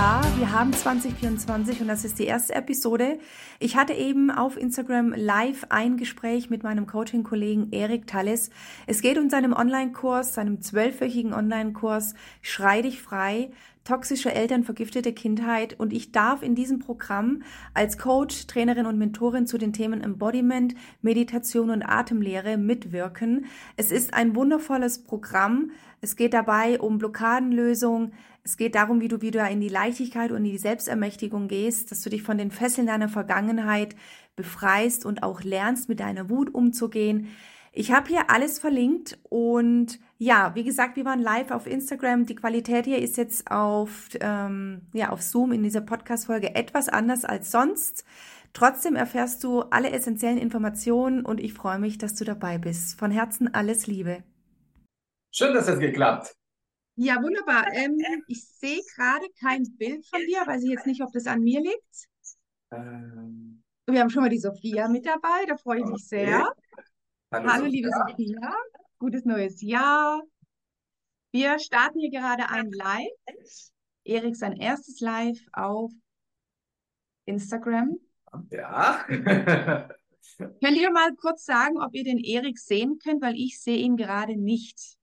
Jahr. Wir haben 2024 und das ist die erste Episode. Ich hatte eben auf Instagram live ein Gespräch mit meinem Coaching-Kollegen Erik Tallis. Es geht um seinen Online-Kurs, seinem zwölfwöchigen Online-Kurs Schrei dich frei toxische Eltern, vergiftete Kindheit und ich darf in diesem Programm als Coach, Trainerin und Mentorin zu den Themen Embodiment, Meditation und Atemlehre mitwirken. Es ist ein wundervolles Programm. Es geht dabei um Blockadenlösung. Es geht darum, wie du wieder in die Leichtigkeit und in die Selbstermächtigung gehst, dass du dich von den Fesseln deiner Vergangenheit befreist und auch lernst, mit deiner Wut umzugehen. Ich habe hier alles verlinkt und ja, wie gesagt, wir waren live auf Instagram. Die Qualität hier ist jetzt auf, ähm, ja, auf Zoom in dieser Podcast-Folge etwas anders als sonst. Trotzdem erfährst du alle essentiellen Informationen und ich freue mich, dass du dabei bist. Von Herzen alles Liebe. Schön, dass es geklappt. Ja, wunderbar. Ähm, ich sehe gerade kein Bild von dir, weiß ich jetzt nicht, ob das an mir liegt. Ähm, Wir haben schon mal die Sophia mit dabei, da freue ich mich okay. sehr. Hallo, Hallo liebe Sophia, gutes neues Jahr. Wir starten hier gerade ein Live. Erik sein erstes Live auf Instagram. Ja. könnt ihr mal kurz sagen, ob ihr den Erik sehen könnt, weil ich sehe ihn gerade nicht.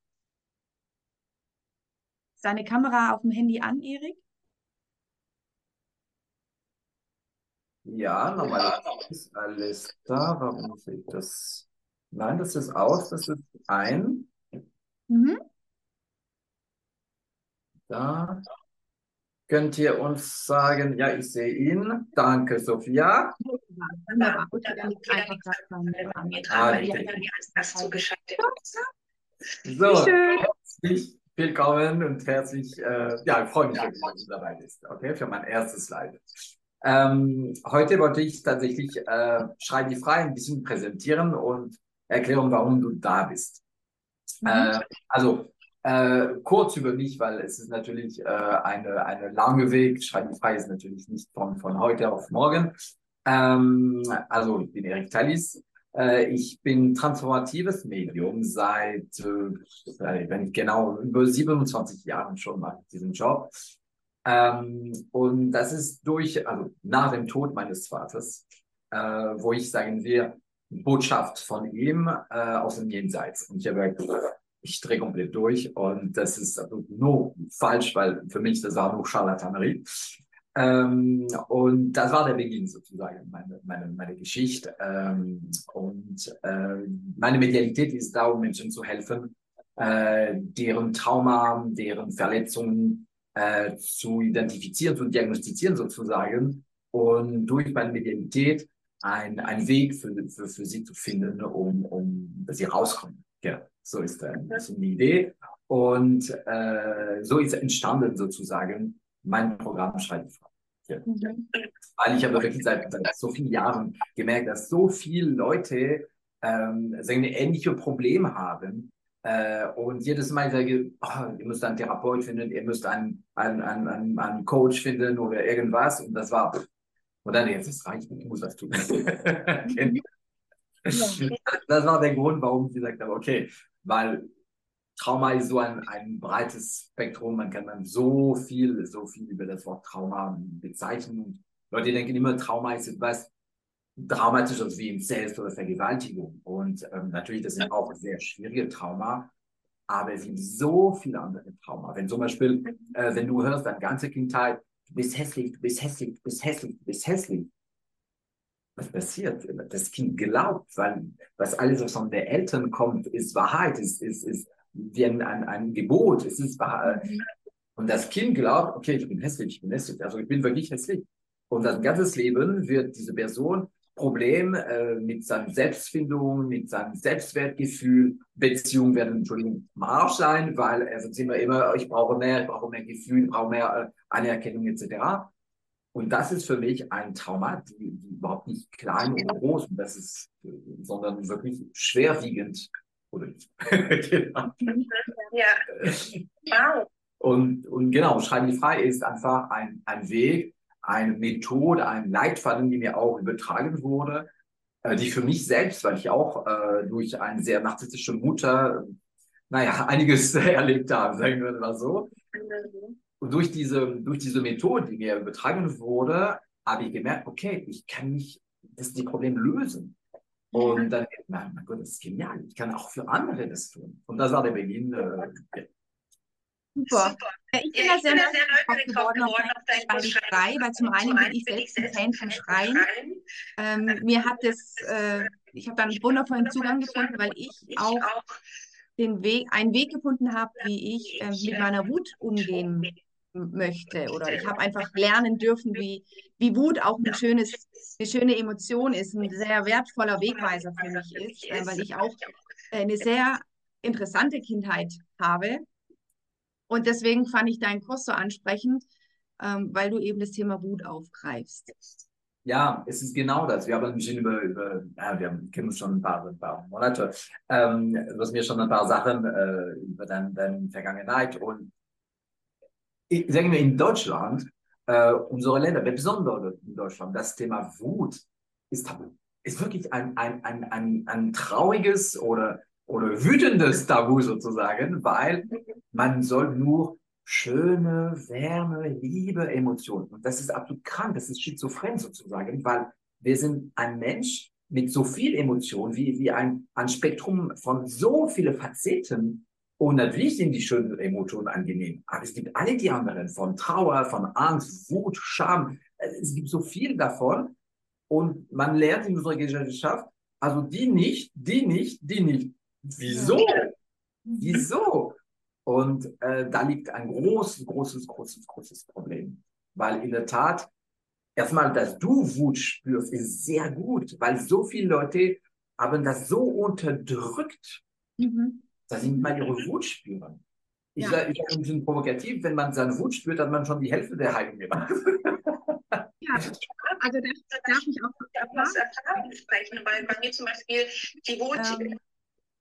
Seine Kamera auf dem Handy an, Erik? Ja, normal ist alles da. Warum sehe ich das? Nein, das ist aus, das ist ein. Mhm. Da könnt ihr uns sagen, ja, ich sehe ihn. Danke, Sophia. So, herzlich willkommen und herzlich, äh, ja, ich freue mich, dass du dabei bist, okay, für mein erstes Live. Ähm, heute wollte ich tatsächlich äh, Schrei die Frei ein bisschen präsentieren und Erklärung, warum du da bist. Mhm. Äh, also äh, kurz über mich, weil es ist natürlich äh, eine, eine lange Weg. Schreiben frei ist natürlich nicht von, von heute auf morgen. Ähm, also ich bin Erik Tallis. Äh, ich bin transformatives Medium seit, äh, wenn ich genau, über 27 Jahren schon mache ich diesen Job. Ähm, und das ist durch, also nach dem Tod meines Vaters, äh, wo ich, sagen wir, Botschaft von ihm äh, aus dem Jenseits. Und ich habe gesagt, ich drehe komplett durch und das ist nur falsch, weil für mich das war nur Charlatanerie. Ähm, und das war der Beginn sozusagen, meine, meine, meine Geschichte. Ähm, und äh, meine Medialität ist da, um Menschen zu helfen, äh, deren Trauma, deren Verletzungen äh, zu identifizieren, zu diagnostizieren sozusagen. Und durch meine Medialität ein, ein Weg für, für, für sie zu finden, um, um dass sie rauskommen. Ja, so ist äh, die Idee. Und äh, so ist entstanden sozusagen mein Programm Schreibfrei. Ja. Mhm. Weil ich habe wirklich seit, seit, so vielen Jahren gemerkt, dass so viele Leute ähm, ein ähnliche Probleme haben. Äh, und jedes Mal sage oh, ihr müsst einen Therapeut finden, ihr müsst einen, einen, einen, einen Coach finden oder irgendwas. Und das war, und dann, jetzt ist reicht, ich muss was tun. das war der Grund, warum ich gesagt habe, okay, weil Trauma ist so ein, ein breites Spektrum, man kann dann so viel, so viel über das Wort Trauma bezeichnen. Leute denken immer, Trauma ist etwas Dramatisches wie Inzest oder Vergewaltigung. Und ähm, natürlich, das sind auch sehr schwierige Trauma, aber es sind so viele andere Trauma. Wenn zum Beispiel, äh, wenn du hörst, deine ganze Kindheit, du bist hässlich, du bist hässlich, du bist hässlich, du bist hässlich. Was passiert? Das Kind glaubt, weil was alles, was von den Eltern kommt, ist Wahrheit, ist, ist, ist wie ein, ein, ein Gebot, es ist Wahrheit. Mhm. Und das Kind glaubt, okay, ich bin hässlich, ich bin hässlich, also ich bin wirklich hässlich. Und das ganze Leben wird diese Person Problem äh, mit seiner Selbstfindung, mit seinem Selbstwertgefühl. Beziehungen werden, Entschuldigung, am Arsch sein, weil er sagt immer, immer, ich brauche mehr, ich brauche mehr Gefühl, ich brauche mehr äh, Anerkennung etc. Und das ist für mich ein Trauma, die, die überhaupt nicht klein oder groß, und das ist, sondern wirklich schwerwiegend. Genau. Ja. Wow. Und, und genau, Schreiben die frei ist einfach ein, ein Weg, eine Methode, ein Leitfaden, die mir auch übertragen wurde, äh, die für mich selbst, weil ich auch äh, durch eine sehr narzisstische Mutter, naja, einiges erlebt habe, sagen wir mal so. und durch diese, durch diese Methode, die mir übertragen wurde, habe ich gemerkt, okay, ich kann nicht das die Probleme lösen. Und dann, mein, mein Gott, das ist genial. Ich kann auch für andere das tun. Und das war der Beginn. Äh, Super. Ja, ich bin ja, da sehr, sehr neugierig geworden auf dein Schrei, weil zum einen bin ich selbst ein Fan von Schreien. Ähm, mir hat das, äh, ich habe da einen wundervollen Zugang gefunden, weil ich auch den Weg, einen Weg gefunden habe, wie ich äh, mit meiner Wut umgehen möchte. Oder ich habe einfach lernen dürfen, wie, wie Wut auch ein schönes, eine schöne Emotion ist, ein sehr wertvoller Wegweiser für mich ist, äh, weil ich auch eine sehr interessante Kindheit habe. Und deswegen fand ich deinen Kurs so ansprechend, ähm, weil du eben das Thema Wut aufgreifst. Ja, es ist genau das. Wir haben ein bisschen über, über ja, wir kennen uns schon ein paar, ein paar Monate, ähm, du hast mir schon ein paar Sachen äh, über deine, deine Vergangenheit und sagen wir in Deutschland, äh, unsere Länder, besonders in Deutschland, das Thema Wut ist, ist wirklich ein, ein, ein, ein, ein trauriges oder, oder wütendes Tabu sozusagen, weil man soll nur schöne, Wärme, Liebe, Emotionen. Und das ist absolut krank, das ist schizophren sozusagen, weil wir sind ein Mensch mit so viel Emotionen, wie, wie ein, ein Spektrum von so vielen Facetten, und natürlich sind die schönen Emotionen angenehm, aber es gibt alle die anderen, von Trauer, von Angst, Wut, Scham. Es gibt so viel davon. Und man lernt in unserer Gesellschaft, also die nicht, die nicht, die nicht. Wieso? Wieso? Und äh, da liegt ein großes, großes, großes, großes Problem. Weil in der Tat, erstmal, dass du Wut spürst, ist sehr gut, weil so viele Leute haben das so unterdrückt. Mhm dass sie mal ihre Wut spüren. Ich ja. sage ich ein bisschen provokativ, wenn man seine Wut spürt, hat man schon die Hälfte der Heilung gemacht. Ja, also da darf ich auch aus Erfahrung sprechen, weil bei mir zum Beispiel die Wut ähm,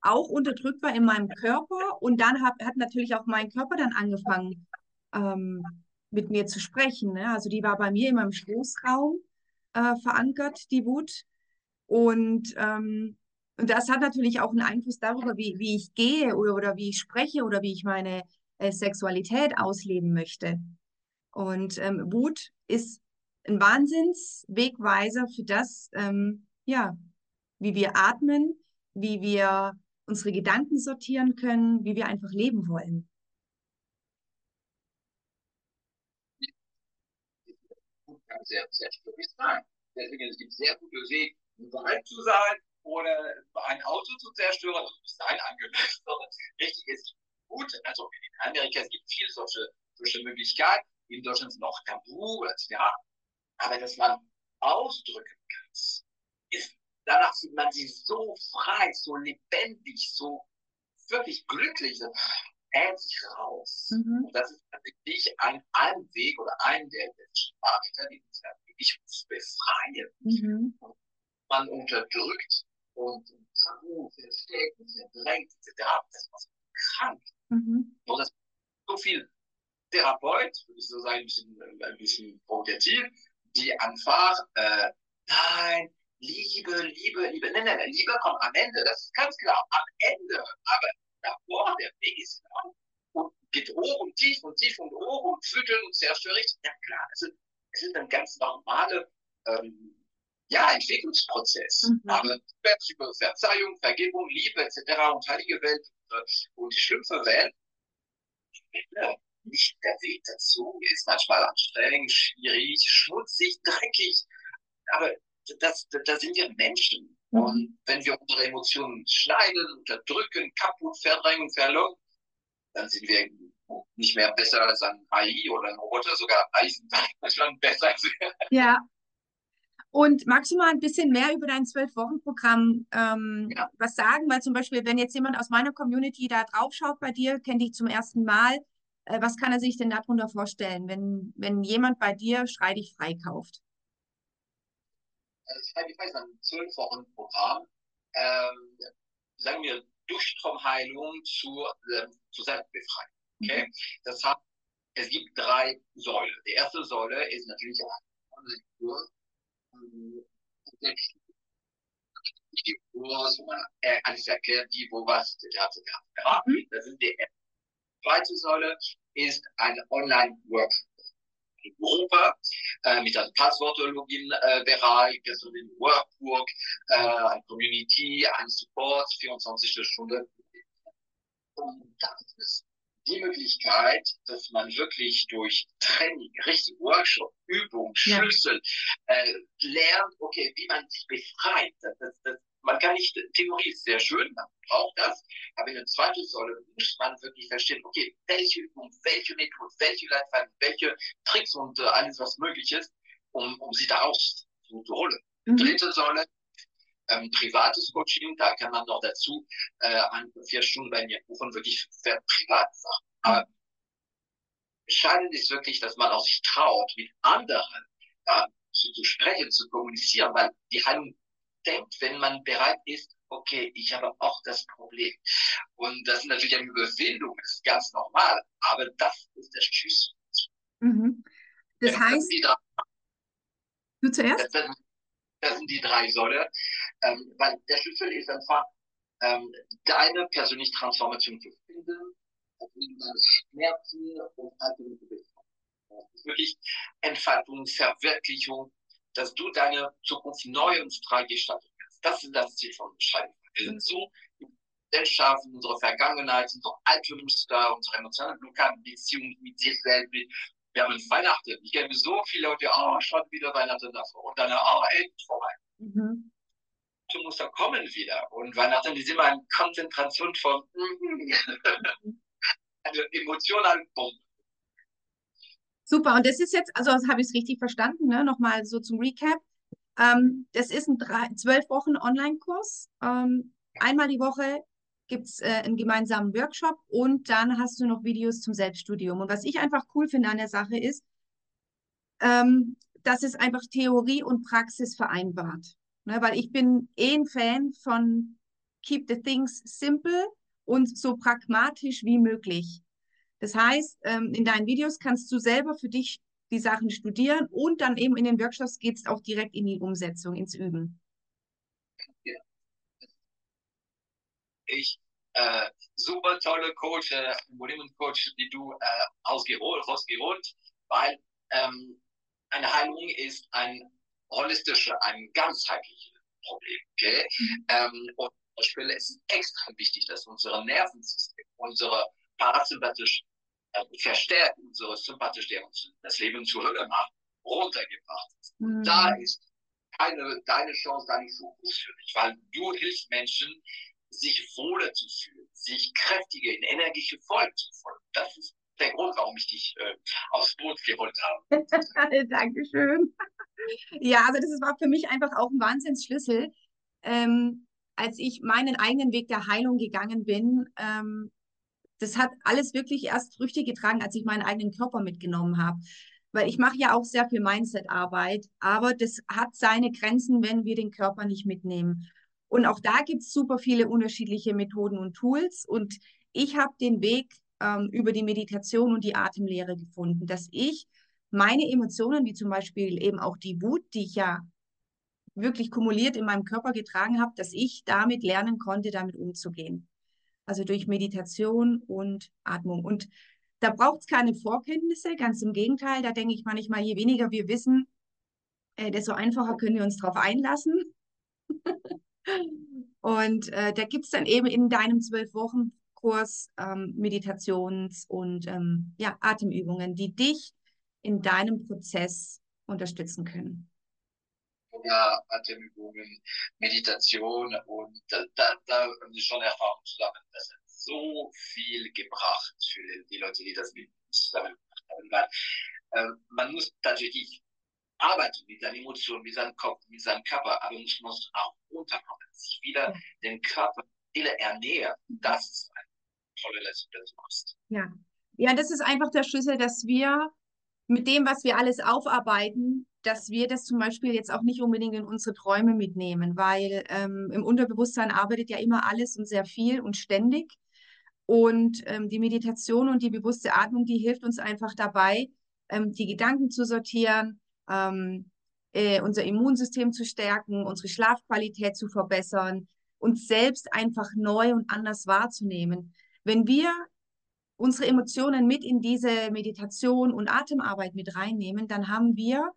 auch unterdrückt war in meinem Körper und dann hab, hat natürlich auch mein Körper dann angefangen ähm, mit mir zu sprechen. Ne? Also die war bei mir in meinem Schoßraum äh, verankert, die Wut. Und ähm, und das hat natürlich auch einen Einfluss darüber, wie, wie ich gehe oder, oder wie ich spreche oder wie ich meine äh, Sexualität ausleben möchte. Und ähm, Wut ist ein Wahnsinnswegweiser für das, ähm, ja, wie wir atmen, wie wir unsere Gedanken sortieren können, wie wir einfach leben wollen. Sehr, sehr schwierig sein. Deswegen es gibt sehr gute Wege, bereit zu sein, oder ein Auto zu zerstören, also bis dahin angelöst, sondern richtig ist gut. Also in Amerika es gibt viele solche, solche Möglichkeiten. In Deutschland sind auch Tabu, ja. Aber dass man ausdrücken kann, ist, danach fühlt man sich so frei, so lebendig, so wirklich glücklich, so sich raus. Mhm. Und das ist tatsächlich ein, ein Weg oder ein der Parameter, die uns ja wirklich befreien. Mhm. Man unterdrückt und Tabu versteckt verdrängt etc. Das war so krank. Mhm. Nur dass so viel Therapeut, würde ich so sagen, ein bisschen, ein bisschen provokativ, die einfach, äh, nein, Liebe, Liebe, Liebe, nein, nein, Liebe kommt am Ende, das ist ganz klar, am Ende, aber davor, der Weg ist lang und geht hoch und tief und tief und hoch und schütteln und zerstörerisch, ja klar, es sind dann ganz normale ähm, ja, Entwicklungsprozess. Mhm. Aber über Verzeihung, Vergebung, Liebe etc. und heilige Welt und die schlimmste Welt, nicht der Weg dazu ist manchmal anstrengend, schwierig, schmutzig, dreckig. Aber das, da sind wir Menschen. Mhm. Und wenn wir unsere Emotionen schneiden, unterdrücken, kaputt, verdrängen, verloren, dann sind wir nicht mehr besser als ein AI oder ein Roboter, sogar Eisen, schon besser. Ja, und magst du mal ein bisschen mehr über dein Zwölf-Wochen-Programm ähm, ja. was sagen? Weil zum Beispiel, wenn jetzt jemand aus meiner Community da drauf schaut bei dir, kennt dich zum ersten Mal, äh, was kann er sich denn darunter vorstellen, wenn, wenn jemand bei dir Schrei dich frei kauft? Also Schrei dich frei ist ein Zwölf-Wochen-Programm. Ähm, sagen wir Durchstromheilung zur, äh, zur Selbstbefreiung. Okay? Mhm. Das heißt, es gibt drei Säulen. Die erste Säule ist natürlich die Kurs, wo man alles erklärt, wie, wo, was, etc. etc. Das sind die zweite Säule ist ein Online-Workshop. Gruppe äh, mit einem Passwort-Login-Bereich, äh, also den Workbook, äh, ein Community, ein Support, 24 Stunden. Und das ist die Möglichkeit, dass man wirklich durch Training, richtig Workshop, Übung, Schlüssel ja. äh, lernt, okay, wie man sich befreit. Das, das, man kann nicht, Theorie ist sehr schön, man braucht das, aber in der zweiten Säule muss man wirklich verstehen, okay, welche Übung, welche Methode, welche Leitfaden, welche Tricks und äh, alles, was möglich ist, um, um sie daraus zu holen. Mhm. Dritte Säule, ähm, privates Coaching, da kann man noch dazu äh, ein, vier Stunden bei mir buchen, wirklich für private Sachen. Aber entscheidend ist wirklich, dass man auch sich traut, mit anderen äh, zu, zu sprechen, zu kommunizieren, weil die Heilung denkt, wenn man bereit ist, okay, ich habe auch das Problem. Und das ist natürlich eine Überwindung, das ist ganz normal, aber das ist der Schlüssel. Mhm. Das ja, heißt, du zuerst? Das, das, sind die drei Säulen, ähm, weil der Schlüssel ist einfach, ähm, deine persönliche Transformation zu finden, deine Schmerzen und Haltungen zu befreien. Wirklich Entfaltung, Verwirklichung, dass du deine Zukunft neu und frei gestalten kannst. Das ist das Ziel von Schreiben. Wir sind so Gesellschaft, in unserer Vergangenheit, unsere alte Muster, unsere emotionalen Blockaden, Beziehungen mit sich selbst. Wir haben Weihnachten. Ich kenne so viele Leute, oh, schon wieder Weihnachten davor. Und dann, oh, endlich vorbei. Mhm. Muster kommen wieder. Und Weihnachten ist immer eine Konzentration von eine emotionale Bombe. Super, und das ist jetzt, also habe ich es richtig verstanden, ne? nochmal so zum Recap. Ähm, das ist ein drei, zwölf Wochen Online-Kurs. Ähm, einmal die Woche gibt es äh, einen gemeinsamen Workshop und dann hast du noch Videos zum Selbststudium. Und was ich einfach cool finde an der Sache ist, ähm, dass es einfach Theorie und Praxis vereinbart. Ne? Weil ich bin eh ein Fan von Keep the Things Simple und so pragmatisch wie möglich. Das heißt, ähm, in deinen Videos kannst du selber für dich die Sachen studieren und dann eben in den Workshops geht es auch direkt in die Umsetzung, ins Üben. Ja. Ich, äh, super tolle Coach, äh, Volumen-Coach, die du äh, ausgeholt, rausgeholt, weil ähm, eine Heilung ist ein holistisches, ein ganzheitliches Problem. Okay? Mhm. Ähm, und zum Beispiel ist es extrem wichtig, dass unser Nervensystem, unsere parasympathisch äh, verstärkt unsere sympathisch, der uns das Leben zur Hölle macht, runtergebracht ist. Mhm. Da ist keine, deine Chance, dein Fokus für dich, weil du hilfst Menschen, sich wohler zu fühlen, sich kräftiger in energische Folgen zu folgen. Das ist der Grund, warum ich dich äh, aufs Boot geholt habe. Dankeschön. Ja, also das war für mich einfach auch ein Wahnsinnsschlüssel. Ähm, als ich meinen eigenen Weg der Heilung gegangen bin, ähm, das hat alles wirklich erst Früchte getragen, als ich meinen eigenen Körper mitgenommen habe. Weil ich mache ja auch sehr viel Mindset-Arbeit, aber das hat seine Grenzen, wenn wir den Körper nicht mitnehmen. Und auch da gibt es super viele unterschiedliche Methoden und Tools. Und ich habe den Weg ähm, über die Meditation und die Atemlehre gefunden, dass ich meine Emotionen, wie zum Beispiel eben auch die Wut, die ich ja wirklich kumuliert in meinem Körper getragen habe, dass ich damit lernen konnte, damit umzugehen also durch Meditation und Atmung. Und da braucht es keine Vorkenntnisse, ganz im Gegenteil, da denke ich manchmal, je weniger wir wissen, äh, desto einfacher können wir uns darauf einlassen. und äh, da gibt es dann eben in deinem zwölf Wochen Kurs ähm, Meditations- und ähm, ja, Atemübungen, die dich in deinem Prozess unterstützen können ja, Atemübungen, Meditation und da, da, da schon Erfahrung zusammen. Das hat so viel gebracht für die Leute, die das mit zusammen gemacht haben. Weil, äh, man muss tatsächlich arbeiten mit seinen Emotionen, mit seinem Kopf, mit seinem Körper, aber man muss auch runterkommen, sich wieder ja. den Körper Seele ernähren. Das ist eine tolle die du machst. Ja. ja, das ist einfach der Schlüssel, dass wir mit dem, was wir alles aufarbeiten, dass wir das zum Beispiel jetzt auch nicht unbedingt in unsere Träume mitnehmen, weil ähm, im Unterbewusstsein arbeitet ja immer alles und sehr viel und ständig. Und ähm, die Meditation und die bewusste Atmung, die hilft uns einfach dabei, ähm, die Gedanken zu sortieren, ähm, äh, unser Immunsystem zu stärken, unsere Schlafqualität zu verbessern, uns selbst einfach neu und anders wahrzunehmen. Wenn wir unsere Emotionen mit in diese Meditation und Atemarbeit mit reinnehmen, dann haben wir,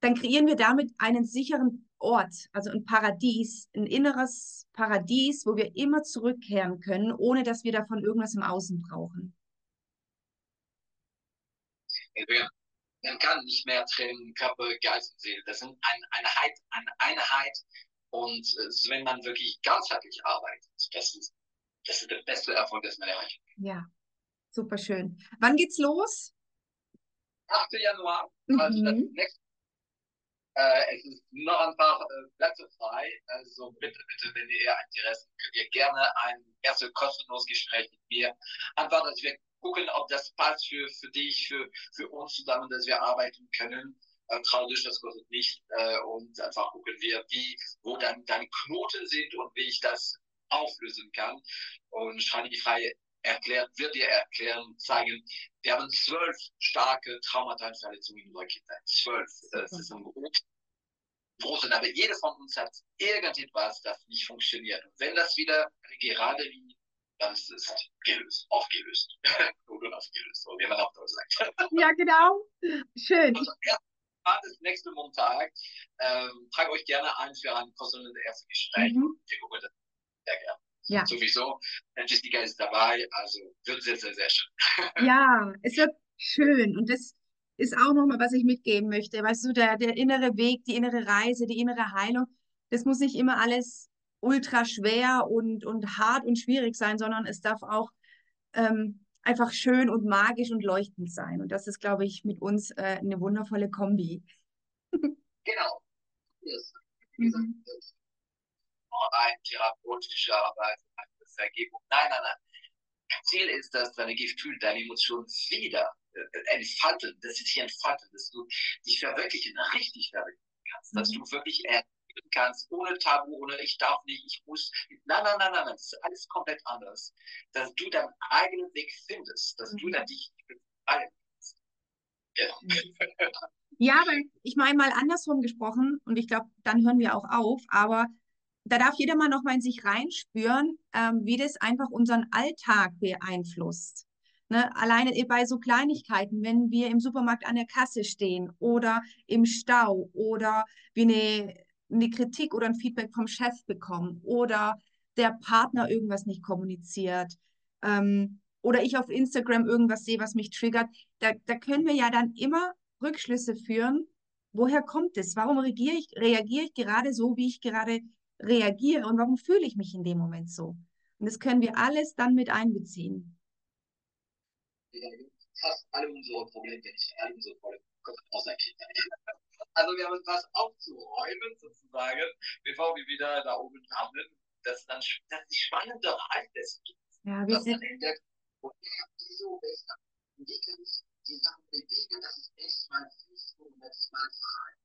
dann kreieren wir damit einen sicheren Ort, also ein Paradies, ein inneres Paradies, wo wir immer zurückkehren können, ohne dass wir davon irgendwas im Außen brauchen. Man kann nicht mehr trennen Körper, Geist und Seele. Das sind eine Einheit, eine Einheit. Und äh, wenn man wirklich ganzheitlich arbeitet, das ist, das ist der beste Erfolg, das man erreichen kann. Ja, super schön. Wann geht's los? 8. Januar, also mhm. das nächste äh, es ist noch ein paar äh, Plätze frei. Also bitte, bitte, wenn ihr Interesse könnt ihr gerne ein erstes kostenloses Gespräch mit mir. Einfach, dass wir gucken, ob das passt für, für dich, für, für uns zusammen, dass wir arbeiten können. Äh, trau dich, das kostet nicht. Äh, und einfach gucken wir, wie, wo dann deine Knoten sind und wie ich das auflösen kann. Und Shani Frei erklärt, wird dir erklären, zeigen, wir haben zwölf starke Traumateilverletzungen in unserer Kindheit. Zwölf. Das ist ein großes, aber jeder von uns hat irgendetwas, das nicht funktioniert. Und wenn das wieder gerade wie dann ist es gelöst, aufgelöst. Oder aufgelöst, so wie man auch da sagt. ja, genau. Schön. Also, ja, das nächste Montag. Ähm, tragt euch gerne ein für ein kostenloses erstes Gespräch. Mhm. Wir gucken das sehr gerne. Ja. Sowieso. Jessica ist dabei, also wird sehr, sehr, sehr schön. ja, es wird schön. Und das ist auch nochmal, was ich mitgeben möchte. Weißt du, der, der innere Weg, die innere Reise, die innere Heilung, das muss nicht immer alles ultra schwer und, und hart und schwierig sein, sondern es darf auch ähm, einfach schön und magisch und leuchtend sein. Und das ist, glaube ich, mit uns äh, eine wundervolle Kombi. genau. Yes. Mhm ein therapeutische Arbeit, Vergebung. Nein, nein, nein. Ziel ist, dass deine Gefühle, deine Emotionen wieder äh, entfalten, dass sie sich entfalten, dass du dich verwirklichen, richtig verwirklichen kannst, mhm. dass du wirklich erleben kannst, ohne Tabu, ohne ich darf nicht, ich muss. Nein, nein, nein, nein, das ist alles komplett anders. Dass du deinen eigenen Weg findest, dass mhm. du dann dich befreien kannst. Ja. Ja, aber ich meine mal andersrum gesprochen, und ich glaube, dann hören wir auch auf, aber da darf jeder mal noch mal in sich reinspüren, ähm, wie das einfach unseren Alltag beeinflusst. Ne? Alleine bei so Kleinigkeiten, wenn wir im Supermarkt an der Kasse stehen oder im Stau oder wir eine, eine Kritik oder ein Feedback vom Chef bekommen oder der Partner irgendwas nicht kommuniziert ähm, oder ich auf Instagram irgendwas sehe, was mich triggert, da, da können wir ja dann immer Rückschlüsse führen. Woher kommt es? Warum reagiere ich, reagiere ich gerade so, wie ich gerade reagiere und warum fühle ich mich in dem Moment so. Und das können wir alles dann mit einbeziehen. Fast alle unsere Probleme, nicht alle unsere Probleme, kommen aus der Kindheit. Also wir haben was aufzuräumen sozusagen, bevor wir wieder da oben landen. Das ist dann das ist die spannende Reise des Ja. Entdeckt, woher, wieso, weshalb, wie kann ich die Sachen bewegen, dass es echt mal fließt und dass mal frei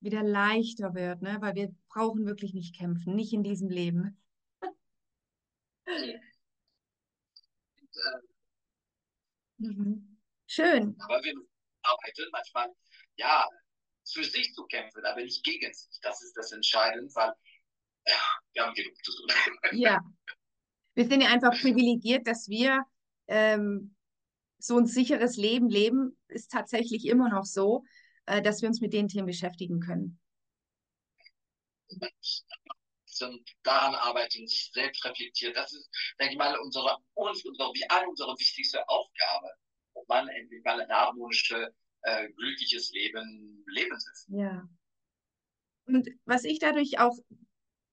wieder leichter wird, ne? weil wir brauchen wirklich nicht kämpfen, nicht in diesem Leben. mhm. Schön. Aber wir arbeiten manchmal, ja, für sich zu kämpfen, aber nicht gegen sich. Das ist das Entscheidende, weil ja, wir haben genug zu tun. ja. Wir sind ja einfach privilegiert, dass wir ähm, so ein sicheres Leben leben, ist tatsächlich immer noch so äh, dass wir uns mit den Themen beschäftigen können. Und daran arbeiten, sich selbst reflektiert. Das ist, denke ich mal, unsere, unsere, wie alle unsere wichtigste Aufgabe, um man endlich mal ein harmonisches, äh, glückliches Leben leben zu Ja. Und was ich dadurch auch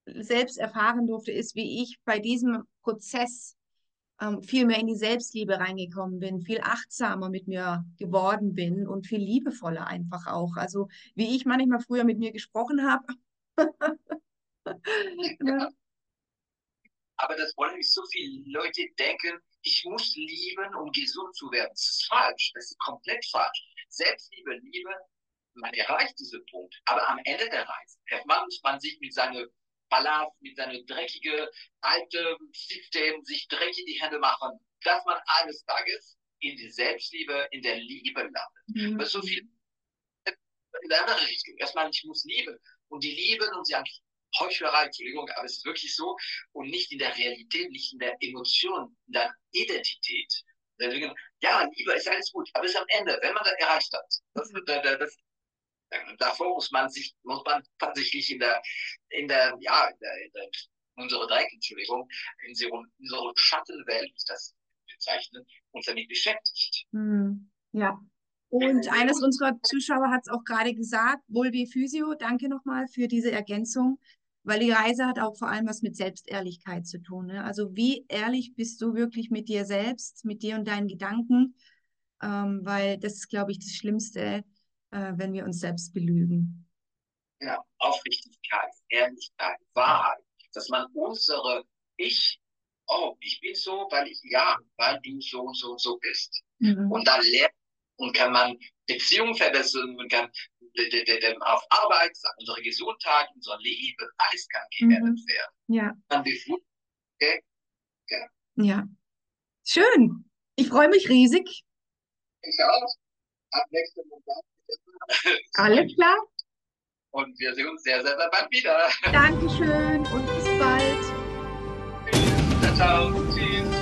selbst erfahren durfte, ist, wie ich bei diesem Prozess ähm, viel mehr in die Selbstliebe reingekommen bin, viel achtsamer mit mir geworden bin und viel liebevoller einfach auch. Also wie ich manchmal früher mit mir gesprochen habe. ja. Aber das wollen nicht so viele Leute denken, ich muss lieben, um gesund zu werden. Das ist falsch. Das ist komplett falsch. Selbstliebe, Liebe, man erreicht diesen Punkt. Aber am Ende der Reise ermannt man sich mit seiner Ballast, mit seinem dreckigen alten System sich dreckig die Hände machen, dass man eines Tages in die Selbstliebe, in der Liebe landet. Mhm. Weil so viel in der andere Richtung. Erstmal, ich muss lieben. Und die lieben und sie haben Heuchlerei, Entschuldigung, aber es ist wirklich so. Und nicht in der Realität, nicht in der Emotion, in der Identität. Ja, Liebe ist alles gut, aber es ist am Ende, wenn man das erreicht hat. Das, das, das, davor muss man sich, muss man tatsächlich in der, in der, ja, in der, in der unsere Dreck, Entschuldigung, in unserer Schattenwelt, das bezeichnen, uns damit beschäftigt. Hm, ja. Und eines unserer Zuschauer hat es auch gerade gesagt, Volvi Physio, danke nochmal für diese Ergänzung, weil die Reise hat auch vor allem was mit Selbstehrlichkeit zu tun. Ne? Also wie ehrlich bist du wirklich mit dir selbst, mit dir und deinen Gedanken? Ähm, weil das ist, glaube ich, das Schlimmste, äh, wenn wir uns selbst belügen. Ja, Aufrichtigkeit, Ehrlichkeit, Wahrheit, dass man unsere Ich, oh, ich bin so, weil ich, ja, weil du so und so und so bist. Mhm. Und dann lernt und kann man Beziehungen verbessern, man kann auf Arbeit, unsere Gesundheit, unser Leben, alles kann geändert mhm. werden. Ja. Dann okay. ja. ja. Schön. Ich freue mich riesig. Ich auch. Ab nächsten Monat. Alles klar. Und wir sehen uns sehr, sehr, sehr bald wieder. Dankeschön und bis bald. Ciao, ciao. Tschüss.